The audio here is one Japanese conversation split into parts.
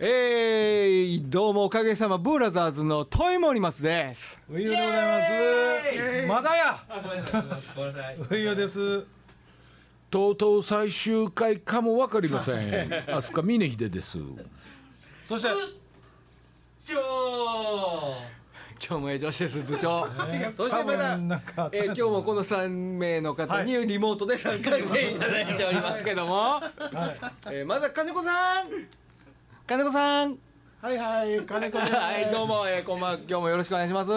えー、どうもおかげさまブーラザーズのトイモリマスです。ウイ。ユでございます。まだや。ウイユです。とうとう最終回かもわかりません。飛鳥峰秀です。そして。今日もええ調子です部長。そしてまたえー今日もこの3名の方にリモートで参加していただいておりますけども、えーまずは金子さん金子さんはいはい、金子。はいどうも、えー、こんばんは今日もよろしくお願いしますお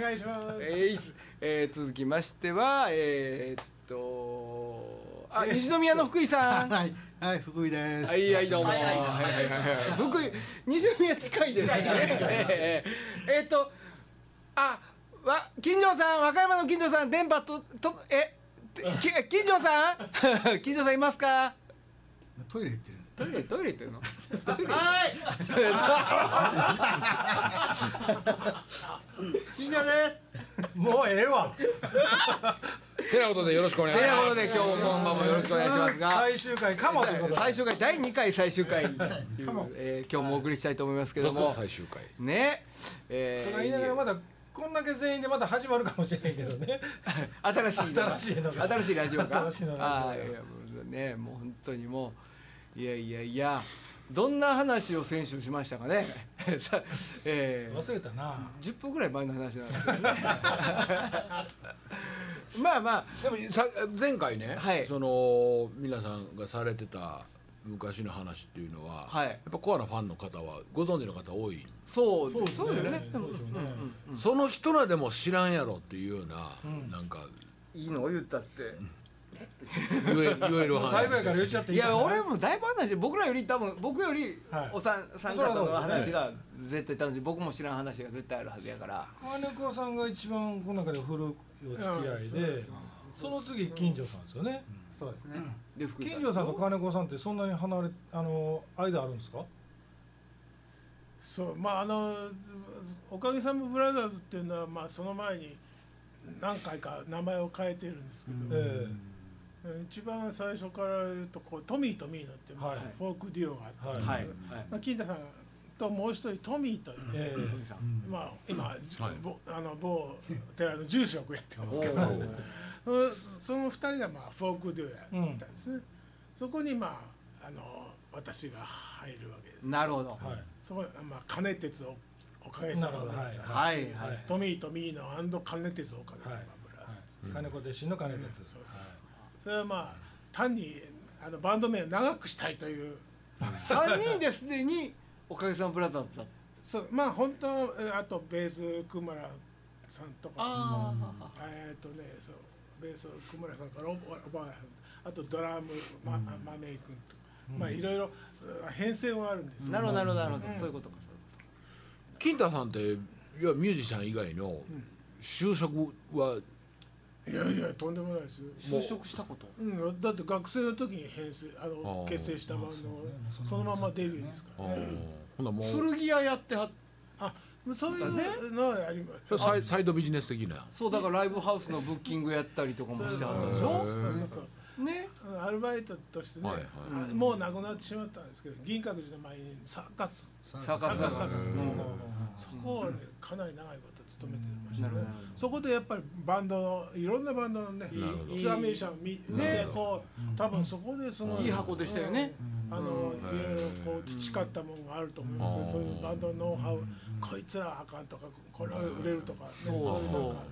願いします。えーえー続きましてはえーっとあ西宮の福井さん はい、はい、福井です。はいはいどうも。はいはいはいはい。福井西宮近いですね。えーえーっとあわ金城さん和歌山の金城さん電波ととえき金城さん？金城さんいますか？トイレ行ってる。トイレトイレ行ってるの？はい。金城です。もうええわ。てなことでよろしくお願いしまということで今日も今晩もよろしくお願いしますが。最終回かも最終回第2回最終回えー、今日もお送りしたいと思いますけすども。最終回。ね。えとか言いながらまだこんだけ全員でまだ始まるかもしれないけどね。新しい新しいのが。新しいラジオか新しいのラジオああいやもうねもう本当にもういやいやいやどんな話を先週しましたかね。さえー、忘れたな。10分ぐらい前の話なんですけどね。まあまあ。でもさ前回ね、はい。その皆さんがされてた昔の話っていうのは、はい。やっぱコアなファンの方はご存知の方多い、そうそうそうだよね。そうですよね。その人らでも知らんやろっていうような、ん。なんかいいの言ったって言え言える最後やから言っちゃっていいかないや俺もだいぶ話僕らより多分僕よりはい。おさん参加との話が絶対楽しい。僕も知らん話が絶対あるはずやから。金子さんが一番この中で古いお付き合いでその次金城さんですよね。そうですね。で金城さんと金子さんってそんなに離れあの間あるんですか？そう、まあ、あの、おかげさまブラザーズっていうのは、まあ、その前に。何回か名前を変えてるんですけど、え一番最初から言うとこうトミーとミーノっていう、はい。フォークデュオがあって、はい。はい。はい。まあ、金太さんともう一人トミーという、ええ。福井さん。まあ、今、はい。ぼあの某寺の住職をやってますけど、その二人がまあフォークデュオやったんですね、そこにまああの私が入るわけです、なるほど。はい。そこまあ金鉄をおかげさまブラザーズ、はい。はい。トミーとミーノ金鉄おかげさまはい。ブラザーズ、金子弟子の金鉄。そうそうそうそれはまあ単にあのバンド名を長くしたいという。3人ですでにおかげさまブラザーズだそう。まあ本当はえあとベースクマラさんとか。あえっとねそうベースクマラさんからおばあさんあとドラムまマメイ君とか。まあいろいろうん編成はあるんです。よなるほどなるほどなるほど。うん。そういうことかそういうこ金太さんっていわゆるミュージシャン以外の就職はいやいやとんでもないです。就職したこと？うん、だって学生の時に編成あの結成したバンドをそのままデビューですから。古着屋やってはあそういうのはやります。サイサイドビジネス的な。そうだからライブハウスのブッキングやったりとかもしてはったでしそうょそうそう。ね。うんアルバイトとしてね、はいはい。あもうなくなってしまったんですけど銀閣寺の前にサーカス。サーカスサーカスサーカスうん。そこをねかなり長いこと勤めてました。ねそこでやっぱりバンドのいろんなバンドのねツアーミュージシャン見見てこう多分そこでそのいい箱でしたよね。あのいろいろこう培ったものがあると思うんですよ、そういうバンドのノウハウ、こいつらはあかんとかこれは売れるとか、ね、そういうなんそうか。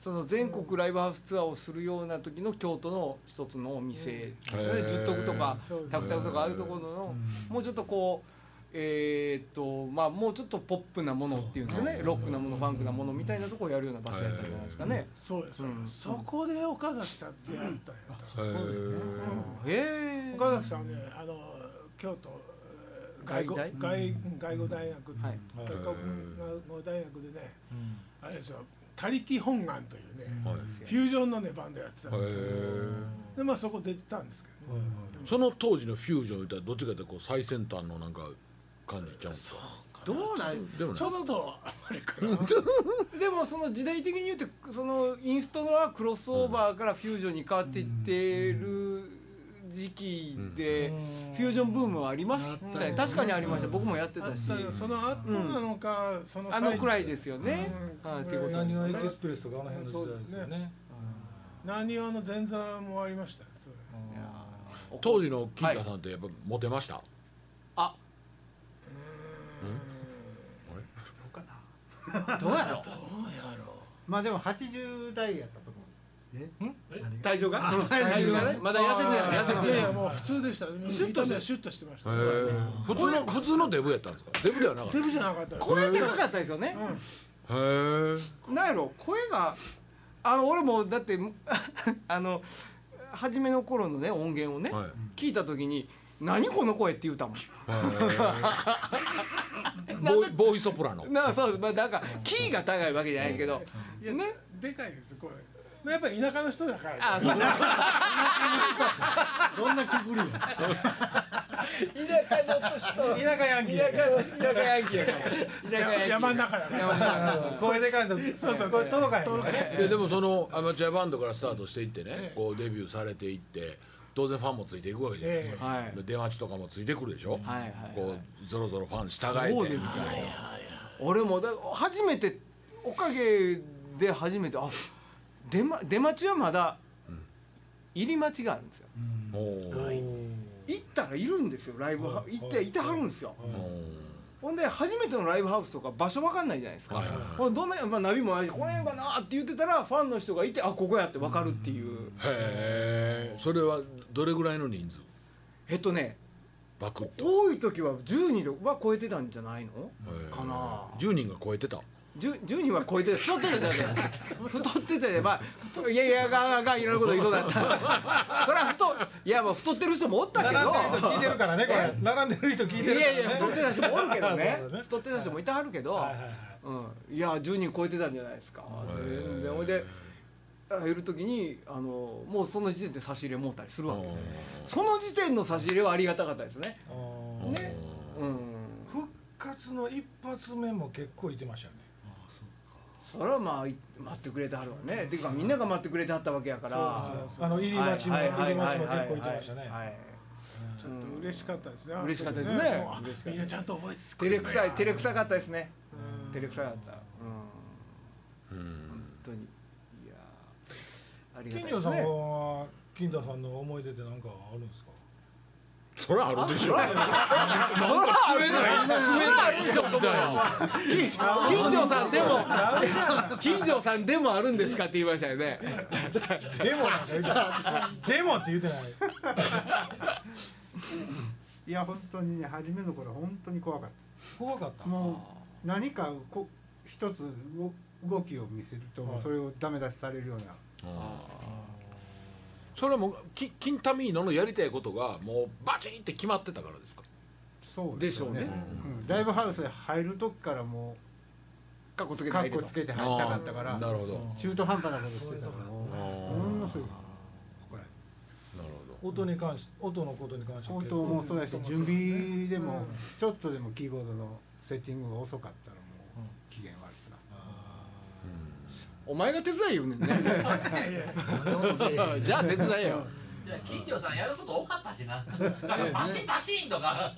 その全国ライブハウスツアーをするような時の京都の一つのお店。ですね十徳とかタクタクとかああいうところのもうちょっとこうえーっとまあもうちょっとポップなものっていうんですかねロックなものファンクなものみたいなところをやるような場所やったんじゃないですかね。そうです、うんそこで岡崎さんってやったんやった、へえ。岡崎さんねあの京都えー外語？外大外外語大学、はい。外国語大学でね、あれですよ他力本願というね、はい。フュージョンのねバンドやってたんですよ、へでまあそこ出てたんですけどね、その当時のフュージョン言ったらどっちかというとこう最先端のなんか感じちゃうどうなん？でもね。ちょ っとあれかな。でもその時代的に言うてそのインストはクロスオーバーからフュージョンに変わっていってる時期で、うん。フュージョンブームはありました。ねね確かにありました。僕もやってたし。その後なのか、そのあのくらいですよね、うん。はいっていうこと何をエクスプレスとかあの辺の時代ですよね。何話の前座もありました当時の金太さんってやっぱモテました、あどうやろまあでも80代やったと思う。え？体重が？体重がね？まだ痩せてない痩せてないもう普通でした。シュッとして。シュッとしてました。普通の普通のデブやったんですか？デブではなかった。デブじゃなかった。よ声でかかったですよね、へえなんやろ？声があの俺もだって あの初めの頃のね音源をね、はい。聞いた時に「何この声」って言うたもん。ボー。イボーイソプラノ。なそうまあなんかキーが高いわけじゃないけど、いやねでかいですこれ。やっぱり田舎の人だから。あそう。どんなくくりよ田舎の人。田舎ヤンキー田舎の田舎ヤンキーやから。田舎山の中だから。山の中声でかいと。そうそうこれ届かへん。いやでもそのアマチュアバンドからスタートしていってね。こうデビューされていって当然ファンもついていくわけじゃないですか、はい。で出待ちとかもついてくるでしょ、はいはいこうぞろぞろファン従えそうですよ。てみたいな俺もだ初めておかげで初めてあ出,、ま、出待ちはまだ入り待ちがあるんですよ。おー。行ったらいるんですよライブハウス行っていてはるんですよ。おほんで初めてのライブハウスとか場所わかんないじゃないですか、はいはいどんな、まあ、ナビもないしこの辺かなって言ってたらファンの人がいてあここやってわかるっていう、ーへえそれはどれぐらいの人数？えっとねバクッと。多い時は10人は超えてたんじゃないの？かな。10人が超えてた？10, 10人は超えてた。太ってたじゃん 太ってたよまあいやいやがががいろいろなこと言いそうだった。それは太いやまあ太ってる人もおったけど。並んでる人聞いてるからねこれ。並んでる人聞いてるからね。いやいや太ってた人もおるけどね。ね。太ってた人もいてはるけど、はいはいはい。うん、いや10人超えてたんじゃないですか。ででほいで減る時にあのもうその時点で差し入れもうたりするわけですよ。その時点の差し入れはありがたかったですね。ね。うん。復活の一発目も結構いてましたよね。それはまあい待ってくれてはるわね。ていうかみんなが待ってくれてはったわけやから。あの入り待ちもはい。入り待ちも結構いてはいましたね。はい。ちょっと嬉しかったですね。嬉しかったですね。みんなちゃんと覚えてく照れくさい照れくささかったですね。うん。照れくさかった。うん。うん。本当にありがた金城さんいですねは金田さんの思い出って何かあるんですか？それあるでしょ。それはある。それはあるでしょ。と思うよ金城さんでも金城さんでもあるんですかって言いましたよね。でもなんかでもって言ってない。いや本当にね初めの頃は本当に怖かっ怖かった。たもう何かこ一つ動動きを見せるとはい。それをダメ出しされるようなそれはもうキキンタミーノのやりたいことがもうバチンって決まってたからですか？そうでしょうね。うん。ライブハウスへ入る時からもかっこつうけて入れとカッコつけて入りたかったからなるほど。中途半端なことしてたから。ものすごいこれなるほ音に関し音のことに関して音もそうだし準備でもちょっとでもキーボードのセッティングが遅かったらもう機嫌悪くなるお前が手伝い言うねんね じゃあ手伝えよ金城さんやること多かったしな。パシンパシンとか。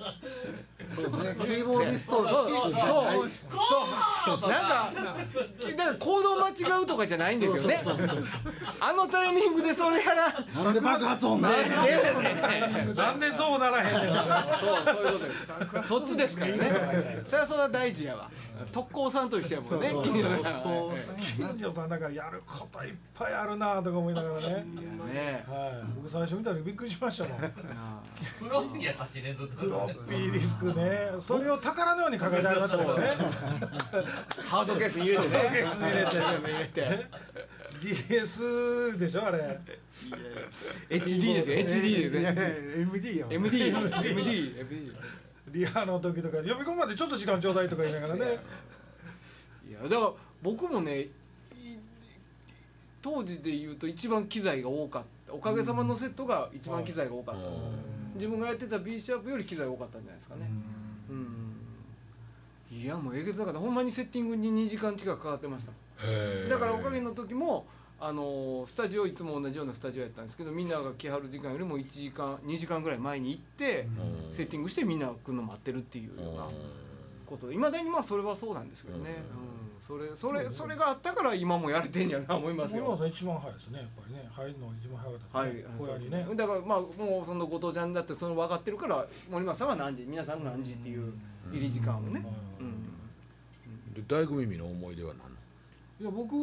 そうね。キーボーディストそう。そう。そう。そう。なんかだから行動間違うとかじゃないんですよね。あのタイミングでそれやら。なんで爆発音だねねなんでそうならへんそうそういうことです。そっちですからね。それはそれは大事やわ。特攻さんと一緒やもんね。金城さんだからやることいっぱいあるなとか思いながらね。ね。はい。僕最初見た時びっくりしましたもん。フロッピーやったしねずっと。フロッピーディスクね。それを宝のように抱えてありましたもんね。ハードケースに入れてね。ハードケースに入れて入れて DS でしょあれ。HD ですよ HD ですね。MD よ MD MD MD リハの時とか読み込むまでちょっと時間ちょうだいとか言いながらね。いやだから僕もねい当時で言うと一番機材が多かったおかげさまのセットが一番機材が多かった、自分がやってた B シャープより機材多かったんじゃないですかね。うん。いやもうえげつなかった。ほんまにセッティングに2時間近くかかってました。だからおかげの時もあのスタジオいつも同じようなスタジオやったんですけどみんなが来はる時間よりも1時間2時間ぐらい前に行ってうん。セッティングしてみんな来るの待ってるっていうようなこと。いまだにまあそれはそうなんですけどね、うん、それそれそれがあったから今もやれてんやな思いますよ。森本さん一番早いですねやっぱりね。入るの一番早かったはいね、ね。だからまあもうその後藤ちゃんだってその分かってるから森松さんは何時皆さんが何時っていう入り時間をね、うん。で大工耳の思い出は何の？いや僕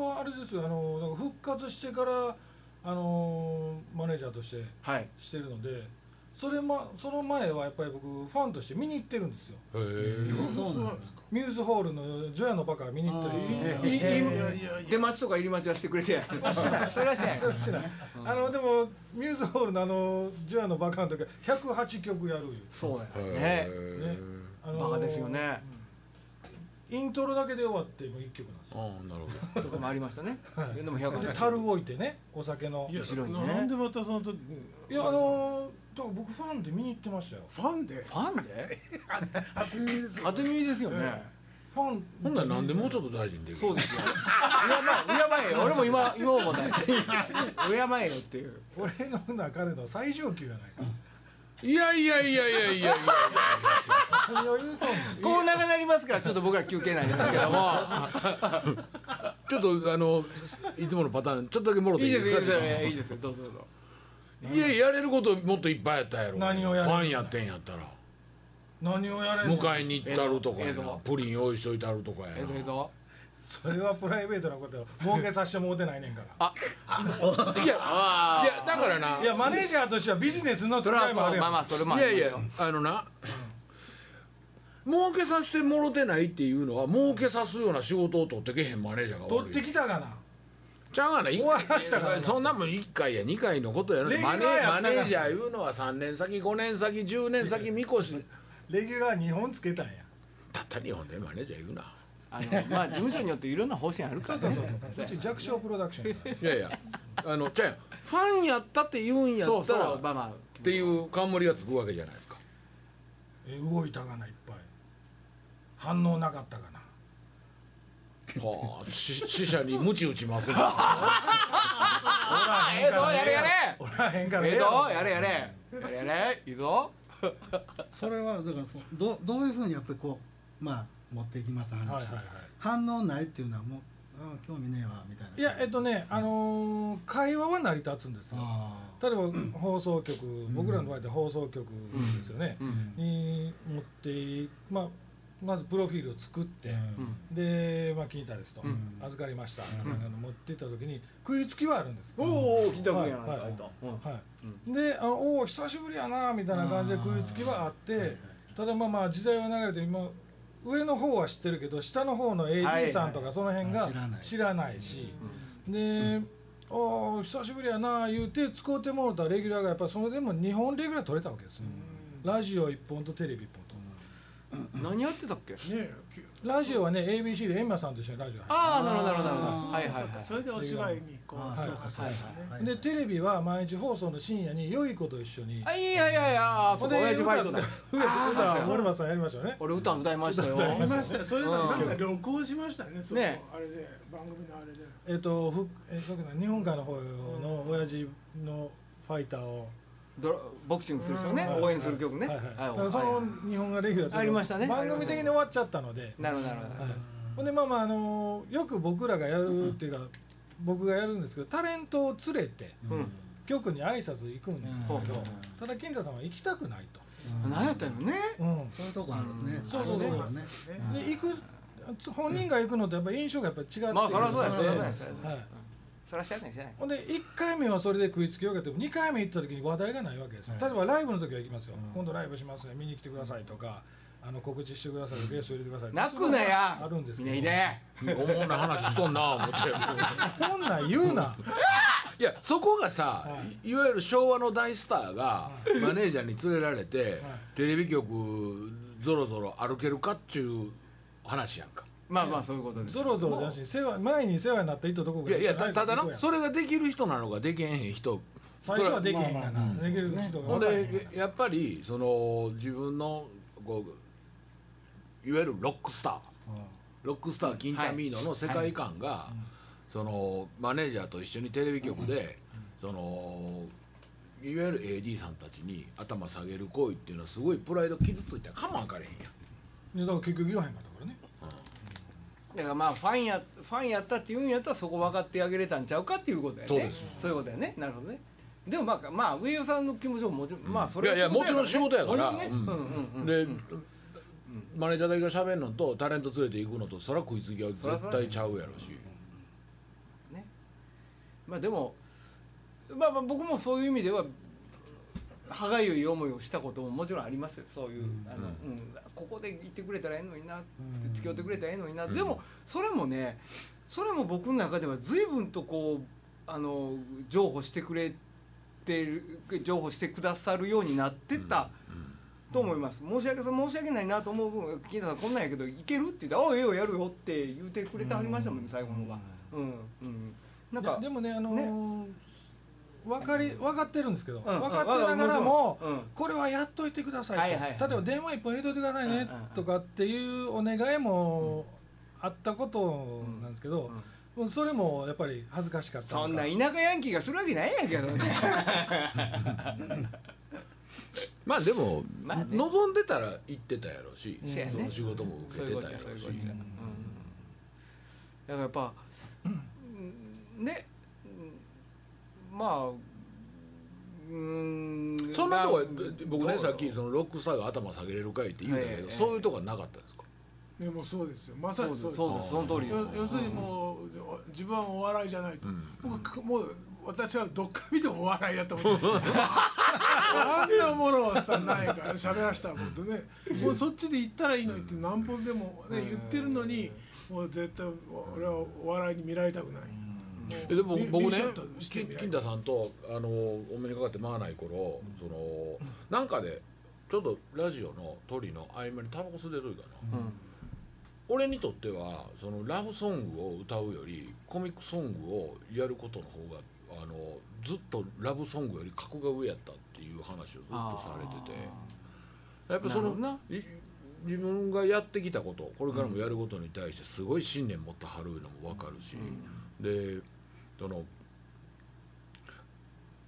はあれですよ。あのなんか復活してからあのマネージャーとしてはい。してるのでそれ、ま、その前はやっぱり僕ファンとして見に行ってるんですよ。へえそうなんですか。ミューズホールの「ジョヤのバカ」見に行ったり。していいいいやいや。出待ちとか入り待ちはしてくれて。やんそれはしてない。それしない。あのでもミューズホールのあの「ジョヤのバカ」の時は108曲やるよ。そうなんですへね。えあのバカですよね。イントロだけで終わってもう1曲なんですよ。ああなるほど。とかもありましたね。はい。でも100で樽置いてねお酒の。後ろにね。なんでまたその時いやあのだから僕ファンで見に行ってましたよ。ファンで？ファンで？初耳ですよ当て耳ですよね。ファン。ほんならなんでもうちょっと大事にできる？そうですよ。敬え敬えよ。俺も今今思った 敬えよっていう。俺の中での最上級やないか。いやいやいやいやいやいや何を言うとんねんこう長なりますからちょっと僕は休憩なんですけども。ちょっとあのいつものパターンちょっとだけもろていいいいですか？ですいいです。いいです。どうぞどうぞいややれることもっといっぱいやったやろ何をやるファンやってんやったら。何をやれんの？迎えに行ったるとかやな。プリン用意しといたるとかやええぞええなぞ。それはプライベートなこと。よ儲けさせてもうてないねんから。いやいやだからな。いやマネージャーとしてはビジネスのそれは使いもあるやん。そうまあまあそれもあいやいやあのな儲けさせてもろてないっていうのは儲けさすような仕事を取ってけへんマネージャーが取ってきたがなちゃうがな一終わらしたからなそんなもん1回や2回のことやなレギュラーマネやったら。マネージャーいうのは3年先5年先10年先見越。しレギュラー2本つけたんや。たった日本でマネージャー言うな。あのまあ事務所によっていろんな方針あるからね。うち弱小プロダクションやから。いやいや。あのちゃうやん。ファンやったって言うんやそうそったらうまあまあ。っていう冠がつくわけじゃないですか。え動いたがないっぱい。反応なかったかなはあし死者に鞭打ちますね。ええぞやれやれ。おらへんからええぞやれやれ。やれやれ。いいぞ。それはだからそうどどういうふうにやっぱりこうまあ持っていきます話、はいはいはい。反応ないっていうのはもうああ興味ねえわみたいな。いやえっとねあのー会話は成り立つんですよ。あ例えば放送局、僕らの場合で放送局ですよね、うん。に持っていまあまずプロフィールを作って、あ、で、まあ、聞いたですと、うん。預かりましたみたいなの持っていった時に食いつきはあるんです、おお聞いたくんやなはいはいあい。とうん。はい。であのおお久しぶりやなみたいな感じで食いつきはあってただまあまあ時代は流れて今上の方は知ってるけど下の方の AD いさんとかその辺が知らない。知らないし、で、おお久しぶりやな言うて使うてもらったレギュラーがやっぱりそれでも2本レギュラー取れたわけですよ、ラジオ1本とテレビ1本。と、何やってたっけ？ねえラジオはね ABC でエンマさんと一緒にラジオああなるほどなるほど。はいはいはい。それでお芝居にこうああそうかそうか、はいでテレビは毎日放送の深夜に良い子と一緒に。あいやいやいやあそこ親父ファイトだ。歌歌森松さんやりましたよね。俺歌歌いましたよ。歌い見ました。それうんなんか録音しましたね。ね。あれで番組のあれで。えっとふえ日本海の方の親父のファイターをボクシングする人ねうん。応援する曲ね。はいはい。はいその日本がレギュラーありましたね。番組的に終わっちゃったので、なるほどなるほど。はい、ほんでまあまああのよく僕らがやるっていうか僕がやるんですけどタレントを連れてうん。局に挨拶行くんですけどうん。ただ金田さんは行きたくないと。何やったんよね。うん。そういうとこあるね、そうそうそう。いとこあるね。で行く本人が行くのとやっぱり印象がやっぱり違って。まあそりゃそうやそりゃそうや。はいそりゃそうやそりゃしゃあないしゃあない。ほんで1回目はそれで食いつきよけても2回目行った時に話題がないわけですよ、例えばライブの時は行きますよ、今度ライブしますね。見に来てくださいとかあの告知してくださいゲスト入れてください泣くなや。あるんですけみど。んないで。おもんな話しとんな思って。こんなん言うな。いやそこがさ、、はい。わゆる昭和の大スターがマネージャーに連れられて、テレビ局ぞろぞろ歩けるかっちゅう話やんかまあまあそういうことです。ゾロゾロじゃなしに世話前に世話になった人とこいやいやたただなそれができる人なのかできへん人。最初はできへんかな、まあまあできる人がほん分から。へんでやっぱりその自分のこういわゆるロックスター。ロックスター金タミーノの世界観がそのマネージャーと一緒にテレビ局でそのいわゆる AD さんたちに頭下げる行為っていうのはすごいプライド傷ついたかもわかれへんやだから結局言わへんかっだからまあファンやファンやったっていうんやったらそこ分かってあげれたんちゃうかっていうことだよね。そうです。そういうことだよね。なるほどね。でもまあまあ上与さんの気持ちももちろん、まあそれはいやいやもちろん仕事やから。ね。うん。うんうんで、マネージャーだけが喋るのとタレント連れて行くのとそら食いつきは絶対ちゃうやろし。まあでもまあまあ僕もそういう意味では歯がゆい思いをしたことももちろんありますよ。そういう、あのうん、ここで言ってくれたらええのになって付き合ってくれたらええのにな、でもそれもねそれも僕の中では随分とこうあの譲歩してくれてる譲歩してくださるようになってた、と思います。申し訳申し訳ないなと思う分金田さんこんなんやけどいけるって言って「ああええよやるよ」って言うてくれてはりましたもんね最後の方はうんうん。なんかでもねあのーね分かり分かってるんですけど、ん分かってながらも、うん。これはやっといてくださいと、はいはいはい。例えば電話一本入れといてくださいねうんうんとかっていうお願いもあったことなんですけど、もうそれもやっぱり恥ずかしかったそんな田舎ヤンキーがするわけないやんけどね。まあでも、まあね。望んでたら行ってたやろし、そうやね。その仕事も受けてたやろういうことや、うん、だからやっぱ、うん。ねうんまあうん。そんなとこ僕ねさっきそのロックスターが頭下げれるかいって言ったけど、ええそういうとこはなかったですか、でもそうですよ。まさにそうですそうです。その通り要要するにもう自分はお笑いじゃないと、うん。僕もう私はどっから見てもお笑いだと思って。あんなものはさないから喋らしたらもんね。もうそっちで行ったらいいのにって何本でもね言ってるのにもう絶対俺はお笑いに見られたくない。えでもミ僕ね金田さんとあのお目にかかってまあない頃そのなんかでちょっとラジオの鳥の合間にタバコ吸ってる時かな、うん。俺にとってはそのラブソングを歌うよりコミックソングをやることの方があのずっとラブソングより格が上やったっていう話をずっとされてて。やっぱその自分がやってきたことこれからもやることに対してすごい信念持ってはるのも分かるし、でその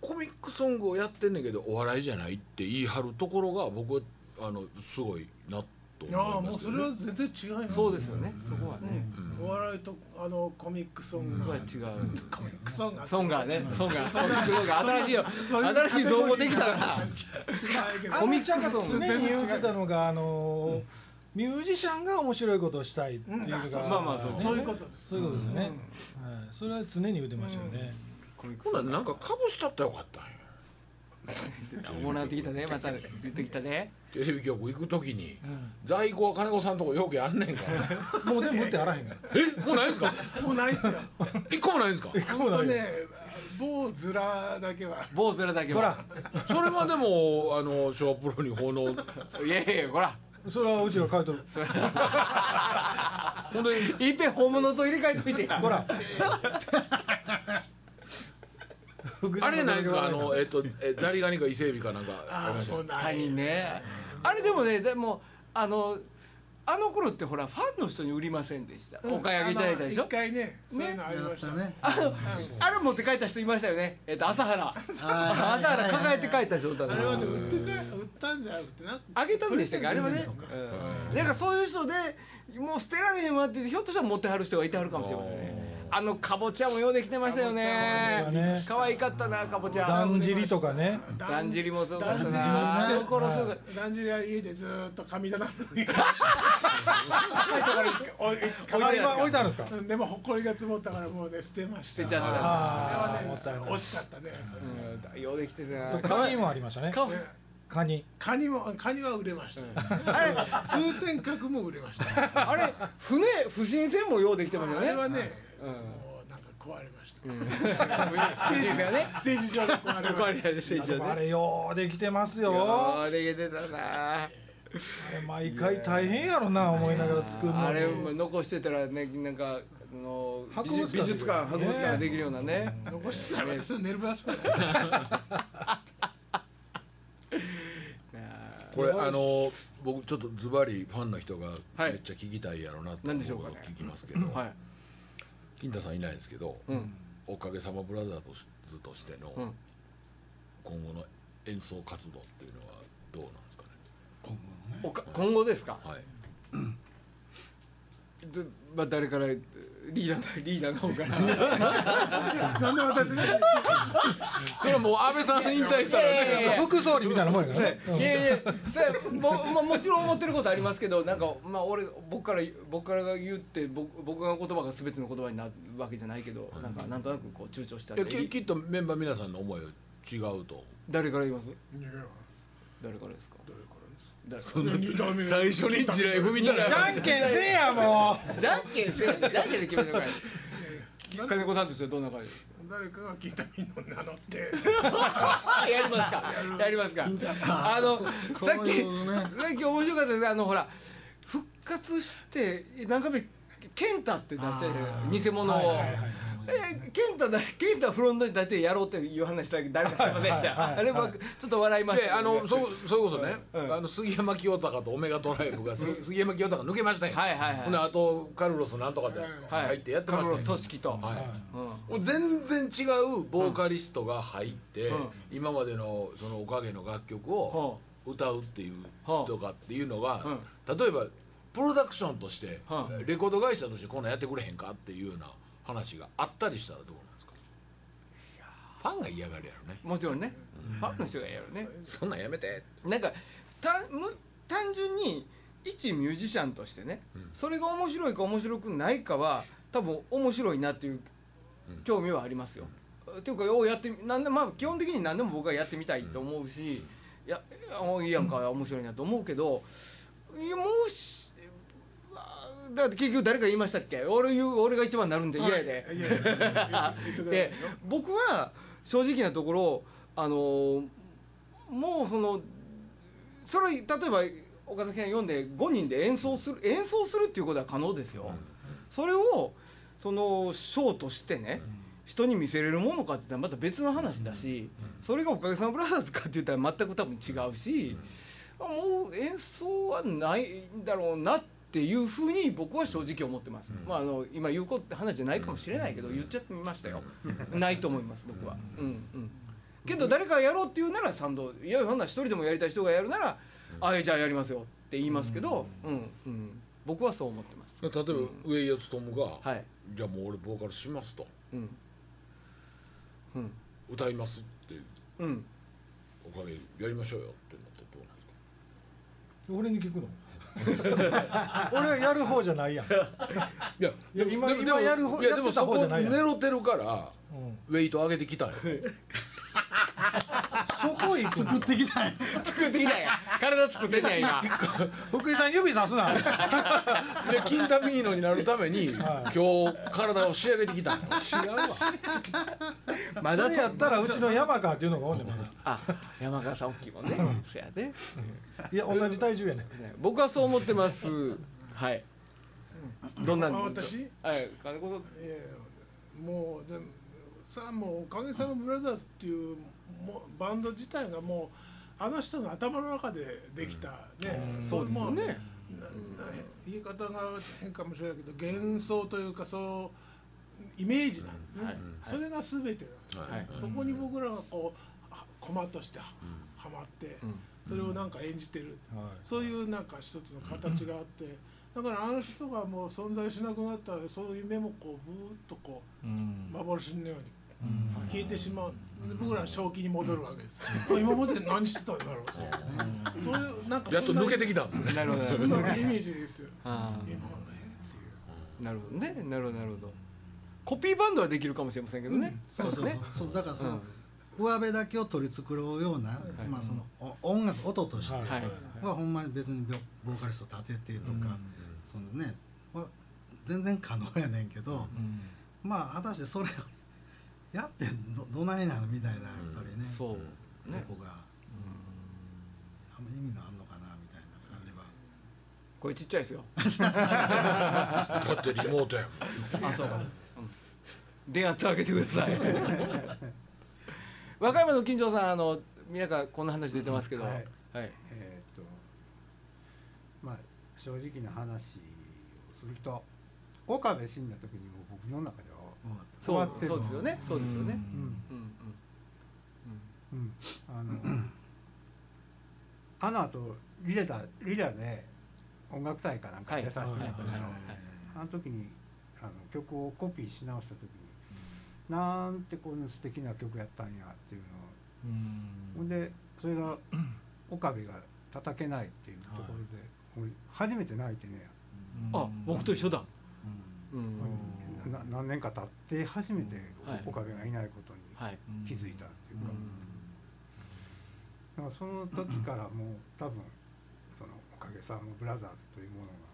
コミックソングをやってんねんけどお笑いじゃないって言い張るところが僕はあのすごいなとああ思いますけど、もうそれはね、全然違いますそうですよね。そこはね。お笑いとあのコミックソングは違う。コミックソングがソンガーね。ソンガー。ソンガー。新しいよ新しい造語できたな。違う。けどコミックちゃんが常に言ってたのがあのーミュージシャンが面白いことをしたいっていうのが、うんまあまあそうそういうことですそういうことですよね、はい、それは常に言ってましたよね、ほななんかかぶしたったらよかったもうなってきたねまた出てきたね。テレビ局行く時に、在庫は金子さんとこよくあんねんから。もうでも打ってあらへんから。えもうないんですか？もうないっすよ。一個もないんですか？本当ね某ズラだけは坊主らだけほら。はそれまでもあのショープロに奉納。いやいやほらそれはうちが書いとるほんでいっぺん本物と入れ替えといてや。ほら。あれないんですか？あのえっとえザリガニか伊勢エビかなんかありましね。あれでもねでもあのあの頃ってほらファンの人に売りませんでした？お買い上げいただいたでしょ？一回ねそういうのありやました。ね。あのあれ持って帰った人いましたよね？えっと朝原。朝原。抱えて帰った人だあれはね売ってか売ったんじゃなくて。なあげたんでしたっけ？あれはねプレゼントか。うん。だからそういう人でもう捨てられへんわって言ってひょっとしたら持ってはる人がいてはるかもしれませんねあのかぼちゃもようできてましたよね。可愛かったなかぼちゃだんじりとかね。だんじりもすごかっただんじりな。だんじりは家でずーっと神棚置いてある。んですか？でも埃が積もったからもうね捨てました。捨てちゃった。あれはね惜しかったね。うんようできてたな。カニもありましたね。かカニ。カニもカニは売れました。あれ通天閣も売れました。あれ船不審船もようできてますよね。あれはねうんもうなんか 壊れました。ステージ上で壊れまし壊れやで選手はねでもあれようできてますよ。できてたなあれ毎回大変やろな思いながら作るのに。あれも残してたらねなんかあの博美物館。術美術館博物館がねできるようなね。た残してたら私は寝る場所だ これあの僕ちょっとズバリファンの人がはい。めっちゃ聞きたいやろなと何でしょうかね。聞きますけど、はい金太さんいないんですけど、うん。おかげさまブラザーズとしてのうん。今後の演奏活動っていうのはどうなんですかね？今後のね。おか今後ですか？はい。でまあ誰からリーダーのリーダーの方から。なんで私ね？それはもう安倍さん引退したらいやいやいやね副総理みたいなもんやからね。いやいやそれも ももちろん思ってることありますけどなんかまあ俺僕から僕からが言って僕僕が言葉が全ての言葉になるわけじゃないけどなんかなんとなくこう躊躇したいやききっとメンバー皆さんの思いは違うと誰から言います？誰からですか？そんな二代目最初に地雷踏みた。じゃらんけんせえやもじゃんけんせよじゃんけんで決めるのかい。金子さんとしてはどんな感じ誰かが金田民の名乗って。やりますか。やりますか。あのさっきさっき面白かったです。あのほら復活して何回目ケンタって出してる偽物をえケンタだケンタフロントに立てやろうっていう話したけど誰かしてませんでした。あれ僕ちょっと笑いました。であのそそれこそね、うん。あの杉山清隆とオメガトライブが、す杉山清隆抜けましたんよ、はいはいはい。ほんであとカルロスなんとかではい入ってやってまカルロスしたよ、トシキと。はい。うん。もう全然違うボーカリストが入って、うん。今までのそのおかげの楽曲を歌うっていうはあとかっていうのが、例えばプロダクションとして、はあレコード会社としてこんなんやってくれへんかっていうような話があったりしたらどうなんですか？ファンが嫌がるやろね。もちろんね。ファンの人がやるね。そんなんやめて。なんかたむ単純に一ミュージシャンとしてね、うん。それが面白いか面白くないかは多分面白いなっていううん。興味はありますよ。っていうかようやってみなんでまあ基本的に何でも僕はやってみたいと思うし、いやあいいやんか面白いなと思うけどいやもうしあだって結局誰か言いましたっけ？俺言う俺が一番になるんで嫌やで。でよ。僕は正直なところあのーもうそのそれ例えば岡崎さん読んで5人で演奏する演奏するっていうことは可能ですよ。それをそのショーとしてね、人に見せれるものかって言ったらまた別の話だし、それがおかげさまブラザーズかって言ったら全く多分違うし、もう演奏はないんだろうなっていうふうに僕は正直思ってます、まああの今言うこと話じゃないかもしれないけど言っちゃってみましたよ、ないと思います僕は。うん。うんけど誰かがやろうって言うなら賛同。いやそんな一人でもやりたい人がやるなら、あじゃあやりますよって言いますけど、うん。うん僕はそう思ってます。例えば上井敦友が、はい。じゃあもう俺ボーカルしますと。うん。うん。歌いますってうん。おかげやりましょうよってなったらどうなんですか？俺に聞くの？俺はやる方じゃないやん、いやいや今でも今やる方いややってたでもそこ方じゃないやん。寝ろてるからうん、ウェイト上げてきたんよ そこ行く作ってきたんや。作ってきたんや。体作ってんねや今。福井さん指さすな。でキンタミーノになるために、は今日体を仕上げてきたんよ違うわ。まだそれやったらうちの山川っていうのがおんねんまだ。あ山川さん大きいもんね。そやで、いや同じ体重やね。んね僕はそう思ってます。はい。どんなんあ私？はい。金子さん。もうでもさあもうおかげさまブラザーズっていうもうバンド自体がもうあの人の頭の中でできたね、そうですよね。言い方が変かもしれないけど幻想というかそうイメージなんですね、はい。それが全てなんですよ、はい。そこに僕らがこうは駒としては,、まって、それをなんか演じてる、はい。そういうなんか一つの形があって、だからあの人がもう存在しなくなったらそういう夢もこうブーッとこうん。う幻のように消えてしまうんです、で僕らは正気に戻るわけですよ、今まで何してたんだろうって、そういうなんかやっと抜けてきたんですね。なるほど。なそるほどんなイメージですよ。あ今のねっていう。ーなるほどね。なるほどなるほど。コピーバンドはできるかもしれませんけどね、そうそうそう。そうだからその、上辺だけを取り繕うような、まあそのお音楽音としてはい。はい。はほんまに別にボボーカリスト立ててとか、そのねは全然可能やねんけど、まあ果たしてそれをやってどどないなのみたいなやっぱりね、そう。ね。とこが、あんま意味があんのかなみたいな感じは。これちっちゃいですよ。だってリモートやん。あそうか、うん、電圧上げてください。和歌山の金城さんあの宮川こんな話出てますけど、はい。はい。えーっとまあ正直な話をすると岡部死んだ時にもう僕の中ではそう終わってるそうですよね。そうですよね。うん。うんうん。あのあの後リレだリレで音楽祭かなんかはい出させてもらったでしょ、はいあの時にあの曲をコピーし直した時に、なんてこんな素敵な曲やったんやっていうのを。ほんでそれが 岡部が叩けないっていうところで、もう初めて泣いてね、あ僕と一緒だ。うん。うん。な何年か経って初めてはい。岡部がいないことにはい。気づいたっていうか、うだからその時からもう多分そのおかげさまブラザーズというものが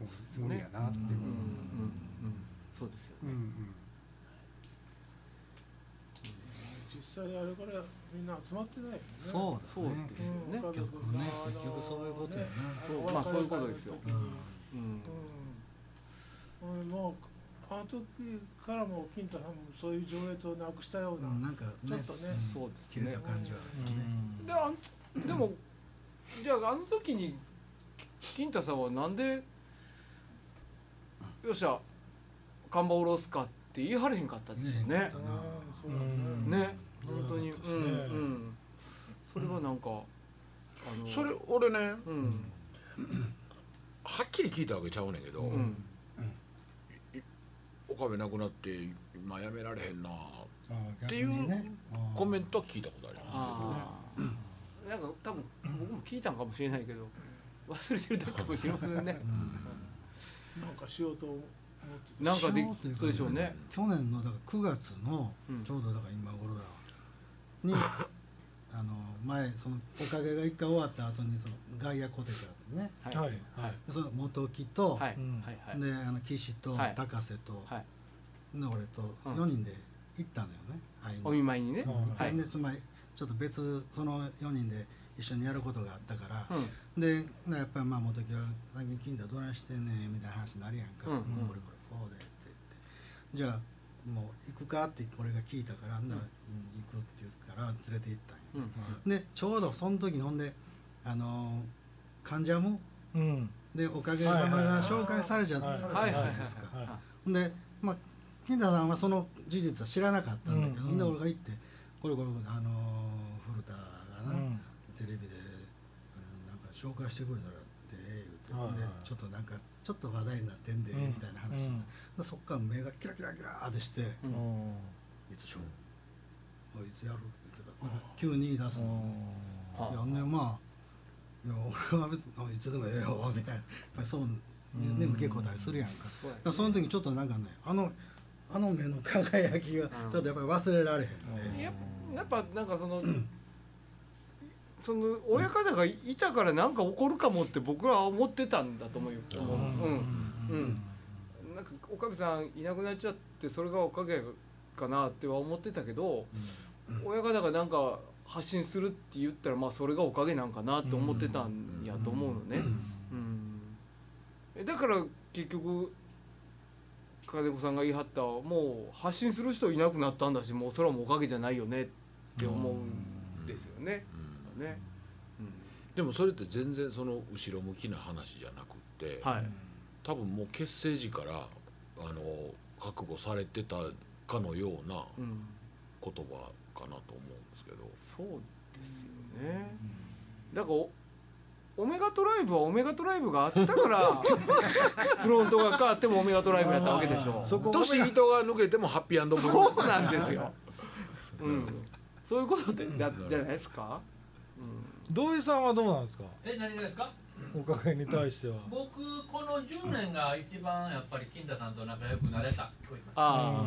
もう無理やなっていうそうですよね。うんうん。実際あれからみんな集まってないよね。そうだね。そうですよね。うん結局ね。結局そういうことやな。そうまあそういうことですよ。うん、もうあの時からも金太さんもそういう情熱をなくしたような、うんなんかねちょっとねんそうです切れねた感じはあるよねであんでもじゃああの時に金太さんはなんでよっしゃ看板下ろすかって言い張れへんかったんですよね。ね本当に。うんうん。それはなんかあのそれ俺ねうん。はっきり聞いたわけちゃうねんけど、うん岡部亡くなって今やめられへんなっていうコメントは聞いたことありますああ。なんか多分僕も聞いたんかもしれないけど忘れてるだけかもしれませんね。うん。なんかしようと思ってなんかでそうでしょうね。去年のだから9月のうん。ちょうどだから今頃だわ。に あの前そのおかげが一回終わった後にそのガイアコテがあってね。はい。はい。はいでその元木と、はい。であの岸とはい。高瀬と、はい。で俺とうん。4人で行ったのよね、会いに。お見舞いにね。うん。はい。でつまりちょっと別その4人で一緒にやることがあったから、うん。でやっぱりまあ元木は「最近金太どないしてんねん」みたいな話になるやんか「うんもうこれこれこうで」って言って「じゃあもう行くか?」って俺が聞いたから「な、うん、行く」って言うから連れて行ったんよ、うん。でちょうどその時にほんであのー関ジャムうん。でおかげさまが紹介されちゃ、はいされたじはいはいはいゃないですか、はい。ほんでまあ金田さんはその事実は知らなかったんだけど、うんで俺が行ってこれこれこれあのー古田がな、うん。テレビであのなんか紹介してくれたらって言うて、はいはい。でちょっとなんかちょっと話題になってんで、うん。みたいな話、うん。でそっから目がキラキラキラーってして「うん。うんいつしょういつやる?」って言ってたなんか急に言い出すの。ね、はあいやねまあいや俺は別にあいつでもええよみたいな。やっぱりそうね受け答えするやんか,、その時ちょっとなんかねあのあの目の輝きがちょっとやっぱり忘れられへんね、やっやっぱなんかその その親方がいたからなんか起こるかもって僕らは思ってたんだと思うよ。思ううんうん。なんかおかげさんいなくなっちゃってそれがおかげかなっては思ってたけど、親方がなんか発信するって言ったらまあそれがおかげなんかなって思ってたんやと思うのね。うん。えだから結局金子さんが言い張ったもう発信する人いなくなったんだしもうそれはもうおかげじゃないよねって思うんですよね。うんね。でもそれって全然その後ろ向きな話じゃなくって、はい。多分もう結成時からあの覚悟されてたかのようなうん。言葉かなと思うんですけど、そうですよね。だからおオメガトライブはオメガトライブがあったから フロントが変わってもオメガトライブやったわけでしょ。そこ年人が抜けてもハッピーブルーそうなんですよ。うん。そういうことでじゃじゃないですか？うん。土井さんはどうなんですか？え何がですか？おかげに対しては僕この10年が一番やっぱり金太さんと仲良くなれた聞こえますあ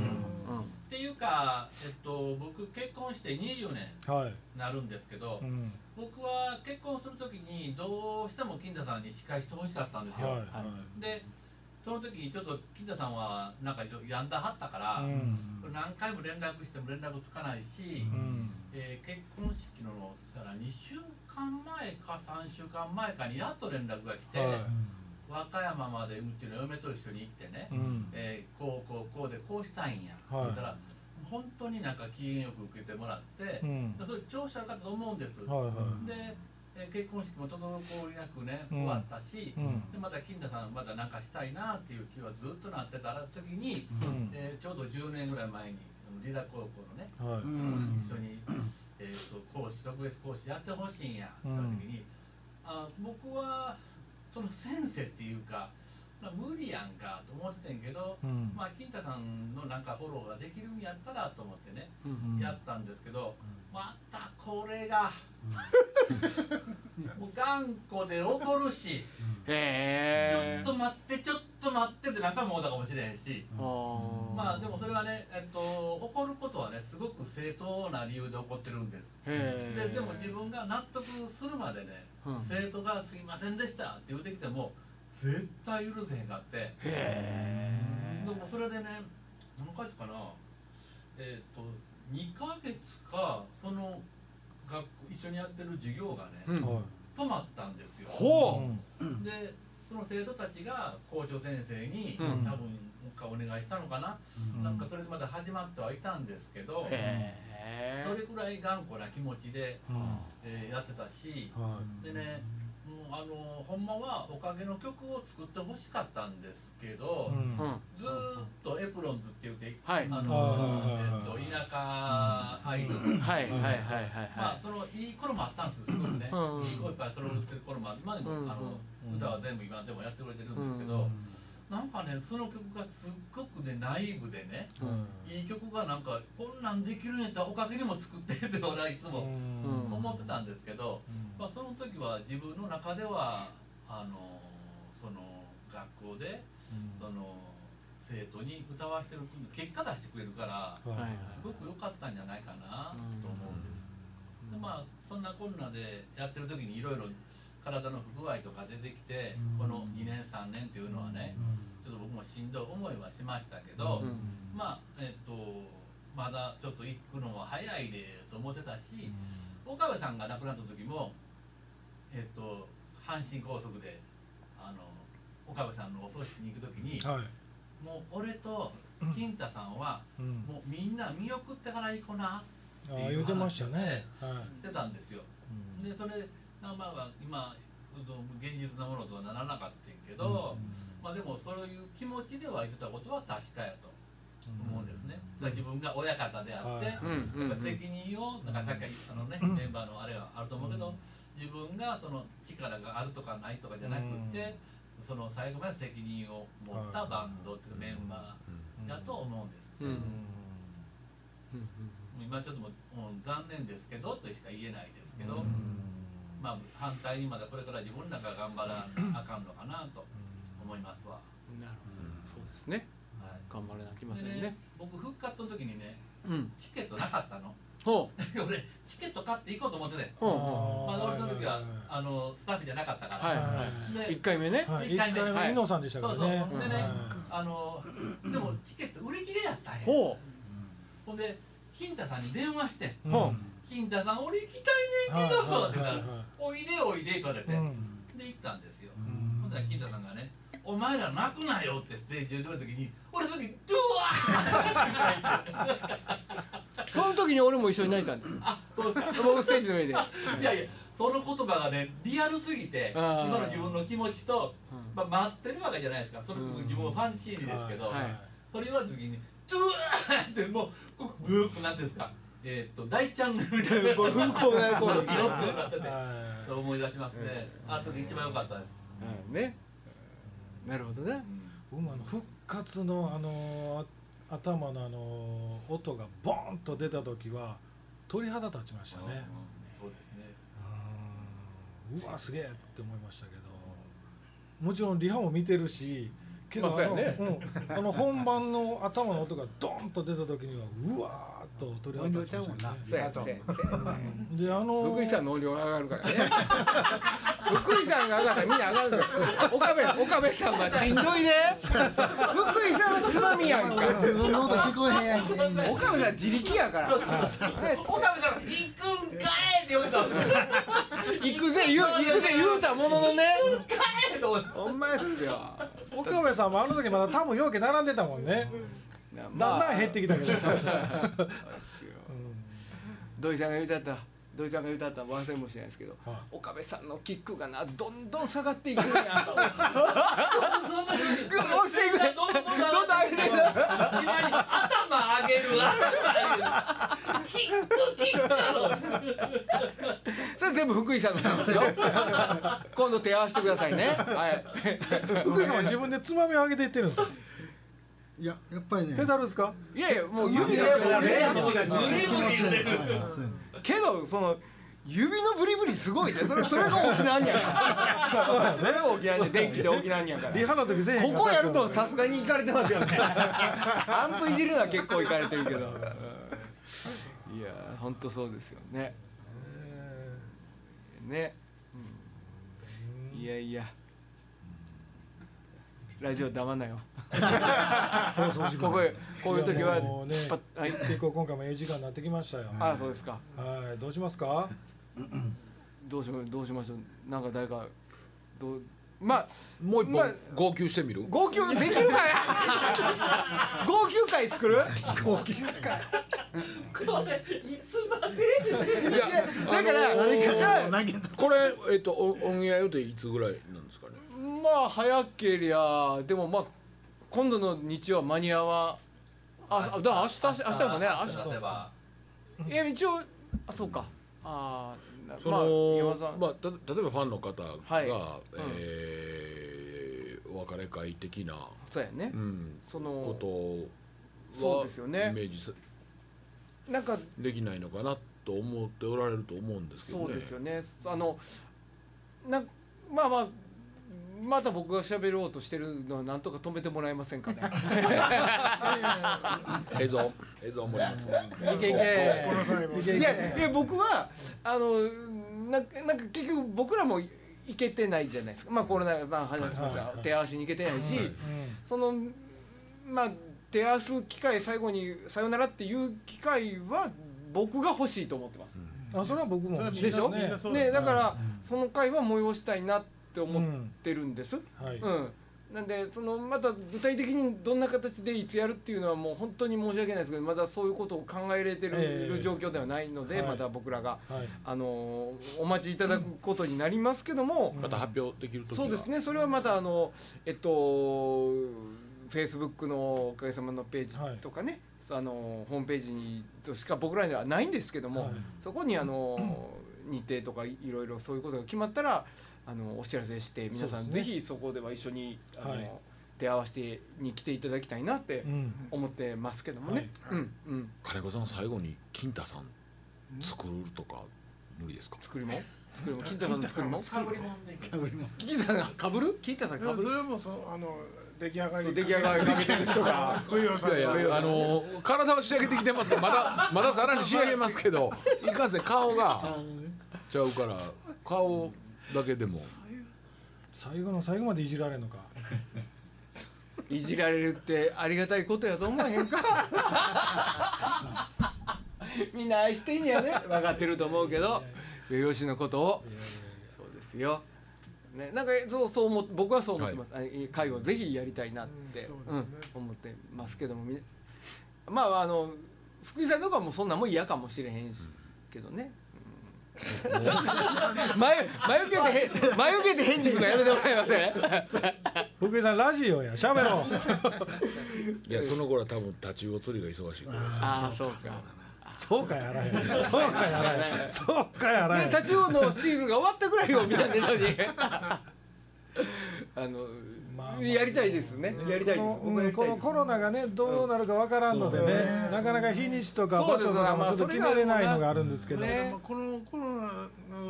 うんあ。っていうか、えっと、僕結婚して20年はいなるんですけど、うん僕は結婚する時にどうしても金太さんに司会してほしかったんですよ、はい。でその時ちょっと金太さんはなんか病んだはったから、うん。これ何回も連絡しても連絡つかないし、うん。えー結婚式のそしたら2週間前か3週間前かにやっと連絡が来て、はい。和歌山までうちの嫁と一緒に行ってね、うん。えーこうこうこうでこうしたいんや、はい言ったら本当になんか機嫌よく受けてもらって、うん。でそれ調子悪かったと思うんです、はいはい。でえー結婚式も滞りなくねうん。終わったし、うん。でまた金太さんまだなんかしたいなっていう気はずっとなってた時に、うん。えーちょうど10年ぐらい前にリダ高校のねはい。うん。一緒に、えー、と講師特別講師やってほしいんやって時に、あ僕はその先生っていうか、まあ、無理やんかと思っててんけど、うん。まあ、金太さんのなんかフォローができるんやったらと思ってね、うんやったんですけど、またこれが、もう頑固で怒るし、ちょっと待ってちょっと待ってって何回も思ったかもしれへんし。まあでもそれはね、えっと、怒ることはねすごく正当な理由で怒ってるんです。ででも自分が納得するまでね、うん。生徒が「すいませんでした」って言うてきても絶対許せへんかって。へでもそれでね何回かなえっ、と2ヶ月かその学校一緒にやってる授業がね、えうん。はい。止まったんですよ。ほでその生徒たちが校長先生に、うん。多分もう一回お願いしたのかな、うん。なんかそれでまだ始まってはいたんですけど、それくらい頑固な気持ちで、うん。えーやってたし、はい。でね、あのほんまはおかげの曲を作ってほしかったんですけど、うん。うんずーっとエプロンズって言って、はい。あはいのはいはい。えっと田舎アイドル、はいはいはいはい。はまあそのいい頃もあったんですよすごくね、うん。すごいいっぱいそれを売ってる頃もあって今でも、うん。あのうん歌は全部今でもやってくれてるんですけうど、なんかねその曲がすっごくねナイーブでねいうん。いい曲がなんかこんなんできるんやったらおかげにも作ってって俺はいつもうん。思ってたんですけど、まあ、その時は自分の中ではあのその学校でその生徒に歌わせてる結果出してくれるからすごく良かったんじゃないかなと思うんです。でまあそんなこんなでやってる時にいろいろ体の不具合とか出てきて、この2年3年っていうのはね、ちょっと僕もしんどい思いはしましたけど、うん。まあえっとまだちょっと行くのは早いでと思ってたし、岡部さんが亡くなった時もえっと阪神高速であの岡部さんのお葬式に行く時に、はい。もう俺と金太さんは、うん。もうみんな見送ってから行こなああ言うてましたね。はい。してたんですよ。でそれまあまあ今現実のものとはならなかったんけど、まあでもそういう気持ちでは言ってたことは確かやと思うんですね。だから自分が親方であって、はい責任をなんかさっきあのね、メンバーのあれはあると思うけど、自分がその力があるとかないとかじゃなくて、その最後まで責任を持ったバンドっていうかメンバーだと思うんです。うん今ちょっともうもう残念ですけどとしか言えないですけど、まあ反対にまだこれから自分らが頑張らなあかんのかなと思いますわ。なるほど。そうですね。はい。頑張らなきませんでねね僕復活の時にねうん。チケットなかったの。ほ 俺チケット買って行こうと思っててうほう。ほまだ俺その時はあのスタッフじゃなかったから、うはいはでい一回目ね。はい一一回目伊野さんでしたからね。そうそう。でねはいあのでもチケット売り切れやったんや。ほほんで金太さんに電話してうんほう「金太さん俺行きたいねんけど」って言ったらはいはいはい「おいでおいで」って言われて、うんで行ったんですよ、ほんで金太さんがね「お前ら泣くなよ」ってステージで言われた時に俺その時ドゥワーその時に俺も一緒に泣いたんですあそうですか。僕ステージの上で。いやいやその言葉がねリアルすぎて今の自分の気持ちと、うん。まあ、待ってるわけじゃないですか。それうん。自分ファンシーにですけど、はいそれ言われた時に「ドゥワー!」ってもうこうブーッとなんてんですかえーっと大チャンネルみたいな。もう運行がこう。ドキドキなっててはい。と思い出しますね。あの時一番良かったです、はい。ね。なるほどね。僕もあの復活のあのあ頭のあの音がボーンと出た時は鳥肌立ちましたね。そうですね。うん。うわすげえって思いましたけど。もちろんリハも見てるしけどあのうん。あの本番の頭の音がドーンと出た時にはうわーっと鳥肌立ちましたねそうやそうやそうやであの福井さん。の音上がるからね福井さんが上がったらみんな上がるんですよ。岡部。岡部さんはしんどいね福井さんはつまみやんか。自分の音聞こえへんやん岡部さん自力やから。岡部さん「行くんかい!」って言われた 行くぜ言う行くぜ言うたもののね。行くんかいほんまですよ。岡部さんもあの時まだ多分ようけ並んでたもんねだんだん減ってきたけど、土井さんが言うてあった土井さんが歌った忘れもしれないですけどはい。岡部さんのキックがなどんどん下がっていくんやと。グッ押していくねどんどんどんどんどんどん上げていく頭上げる頭上げる。キックキックそれ全部福井さんのなんですよ。今度手合わせてくださいね。はい。福井さんは自分でつまみを上げていってるんですか？いややっぱりね。ペダルですか？いやいやもう指でけどその指のブリブリすごいね。それそれが沖縄にやからそれが沖縄に電気で沖縄にやから。リハの時せここやるとさすがに行かれてますよね。アンプいじるのは結構行かれてるけど、うん。いや本当そうですよね。ね、うん。いやいやラジオ黙んなよ。ここへこういう時はもうねはい。結構今回もええ時間になってきましたよ。あそうですか。はいどうしますか？どうしまどうしましょう。なんか誰かどうまあもう一まあ本号泣してみる？号泣？できるかや 号泣会作る？大きいからこれいつまで？いやあだからの何かじゃあこれえっとおオンエア予定いつぐらいなんですかね？まあ早けりゃでもまあ今度の日曜は間に合わああだ明日明日もね明日。いや一応あそうか。ああそまあの山田さん、まあた例えばファンの方が、はい。うん。えーお別れ会的な、そうやね、うん、そこのとはそうですよね。イメージさなんかできないのかなと思っておられると思うんですけどね。そうですよね。あのなまあまあまた僕が喋ろうとしてるのはなんとか止めてもらえませんかね。映像映像盛ります。いけいけ。いやいや僕はあのなんかなんか結局僕らも行けてないじゃないですか。まあコロナまあ話しました。はいはい手合わせに行けてないし、うんそのまあ手合わす機会最後にさよならっていう機会は僕が欲しいと思ってます。あそれは僕もでしょ？ねだからうん。その会は催したいなって思ってるんです。はい。うん、なんでそのまた具体的にどんな形でいつやるっていうのはもう本当に申し訳ないですけどまだそういうことを考えれてええる状況ではないので、はい。まだ僕らが、はい。あのーお待ちいただくことになりますけども、また発表できる時そうですね。それはまたあのえっとフェイスブックのおかげさまのページとかね、あのホームページにとしか僕らにはないんですけども、はい。そこにあの日程とかいろいろそういうことが決まったらあのお知らせして皆さん、ね。ぜひそこでは一緒にあの、はい。手合わせてに来ていただきたいなってうん。思ってますけどもね。はい。うんうん。金子さん最後に金太さん作るとか無理ですか？作りも？作りも？金太さん。の作りも？かぶりも金太さんがかぶる？金太さんかぶる？れもそうあの出来上がり。出来上がりかけてる人が。冬をさいやいやあの体は仕上げてきてますけどまだまださらに仕上げますけどいかんせん顔がちゃうから顔だけでも。最後の最後までいじられるのか。いじられるってありがたいことやと思わへんか。みんな愛してんやね。分かってると思うけど上吉のことを。そうですよ。ね、なんかそうそう思っ僕はそう思ってます、あい会をぜひやりたいなって、うん。ねうん。思ってますけども。みまああの福井さんとかもそんなんも嫌かもしれへんし、けどね、うん、前前受 けてへん前受けて返事するのやめてもらえません？福井さんラジオや。喋ろう。いやその頃は多分太刀魚釣りが忙しいああそうか。そうかやらへん。そうかやらへん。そうかやらへん。ねタチウオのシーズンが終わったぐらいをみんなでのに あの、まあまあ。やりたいですね。やりたいです。この,、このコロナがねどうなるかわからんのでね、なかなか日にちとか場所とかもちょっと決めれないのがあるんですけど、ね。まあこのコロナ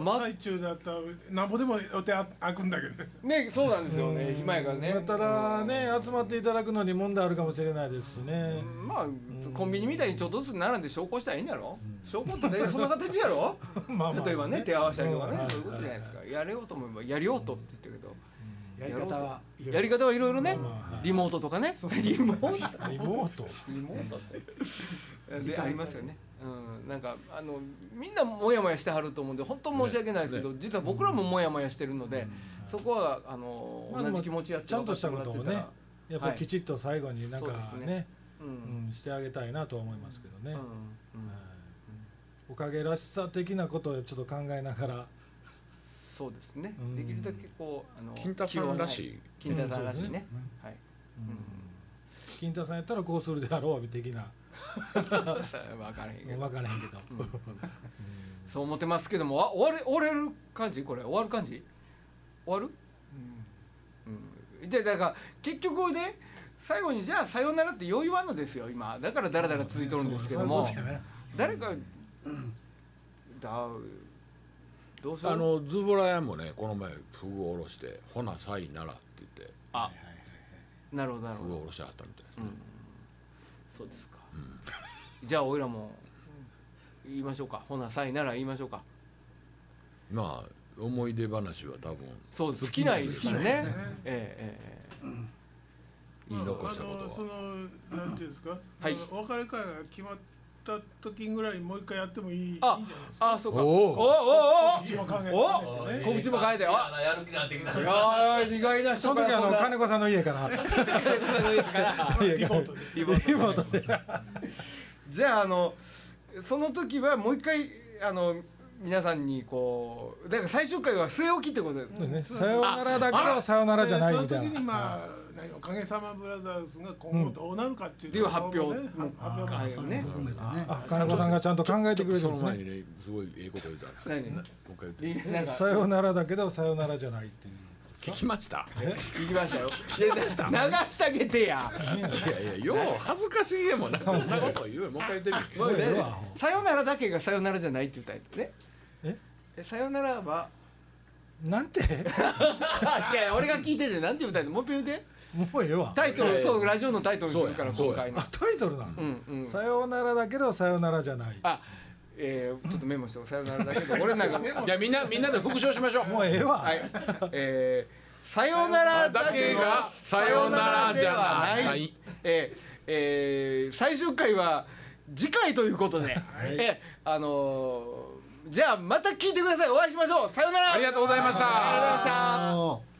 まの最中だったらなんぼでも予定あ開くんだけどね。ねそうなんですよね。暇やからね。たらね集まっていただくのに問題あるかもしれないですしね、まあコンビニみたいにちょっとずつ並んで証拠したらいいんやろ？証拠ってねそんな形やろ？まあまあ。例えばね手合わせたりとかねうんそういうことじゃないですか。やれようと思えばやりようとって言ってるけどやり方はやり方はいろいろねリモートとかね。リモート。リモート。リモート。でありますよね。うん、なんかあのみんなモヤモヤしてはると思うんで本当申し訳ないですけど、実は僕らもモヤモヤしてるので、そこはあの、まあ同じ気持ちやってちゃんとしたことをねやっぱりきちっと最後になんかねうんうん。してあげたいなとは思いますけどね、おかげらしさ的なことをちょっと考えながらそうですね。うん。できるだけこうあの金太さんらしい。金太さんらしいね。うん。そうですはい金太さんやったらこうするであろう的な。分からへんけど。分からへんけど、そう思ってますけどもあ終われ終われる感じ？これ終わる感じ？終わる？うん。じゃあだから結局ね最後にじゃあさようならってよう言わんのですよ今。だからだらだら続いとるんですけども。誰かだあのズボラ屋もねこの前フグを下ろして「ほなさいなら」って言って。あ。なるほどなるほど。フグを下ろしてはったみたいですね、そうですか、じゃあおいらも言いましょうか。ほなさいなら言いましょうか。まあ思い出話は多分そう尽きないですからね。ええええ言い残したことは。あのそのなんていうんですか、はい。あのお別れ会が決まった時ぐらいにもう一回やってもいいいいんじゃあないですか？あそうか。おおおおおお告知も考えおてね。告知も変えて。ああ。やる気になってきたいやー意外な人その時あの金子さんの家から。リモートで。リモートリモートで。じゃああのその時はもう一回あの皆さんにこうだから最終回は据え置きってことで。すねさよならだけどさよならじゃないみたいで。その時になまあ何おかげさまブラザーズが今後どうなるかっていう発表発表会はいね。金子さんがちゃんと考えてくれてそるんですね。の前にねすごいええこと言ったんですよ。何もう一回言ってなんかさよならだけどさよならじゃないっていう。聞きました？行きましたよ。流してあげてや。いやいやよう恥ずかしげもなこんなこと言うよ。もう一回言ってみ。さよならだけがさよならじゃないって言ったんですね。え？えさよならは？なんて？あじゃあ俺が聞いててなんて言ったんやもう一遍言ってもうええわ。タイトルそうラジオのタイトルにするから今回の。あタイトルなのうんうん。さよならだけどさよならじゃない。あえー、ちょっとメモしておさよならだけど俺なんか メモいやみんなみんなで復唱しましょう。もうええわ、はい。えー、さよならだけがさよならじゃない。えーえー、最終回は次回ということで、えーあのー、じゃあまた聞いてください。お会いしましょう。さよなら。ありがとうございました。ありがとうございました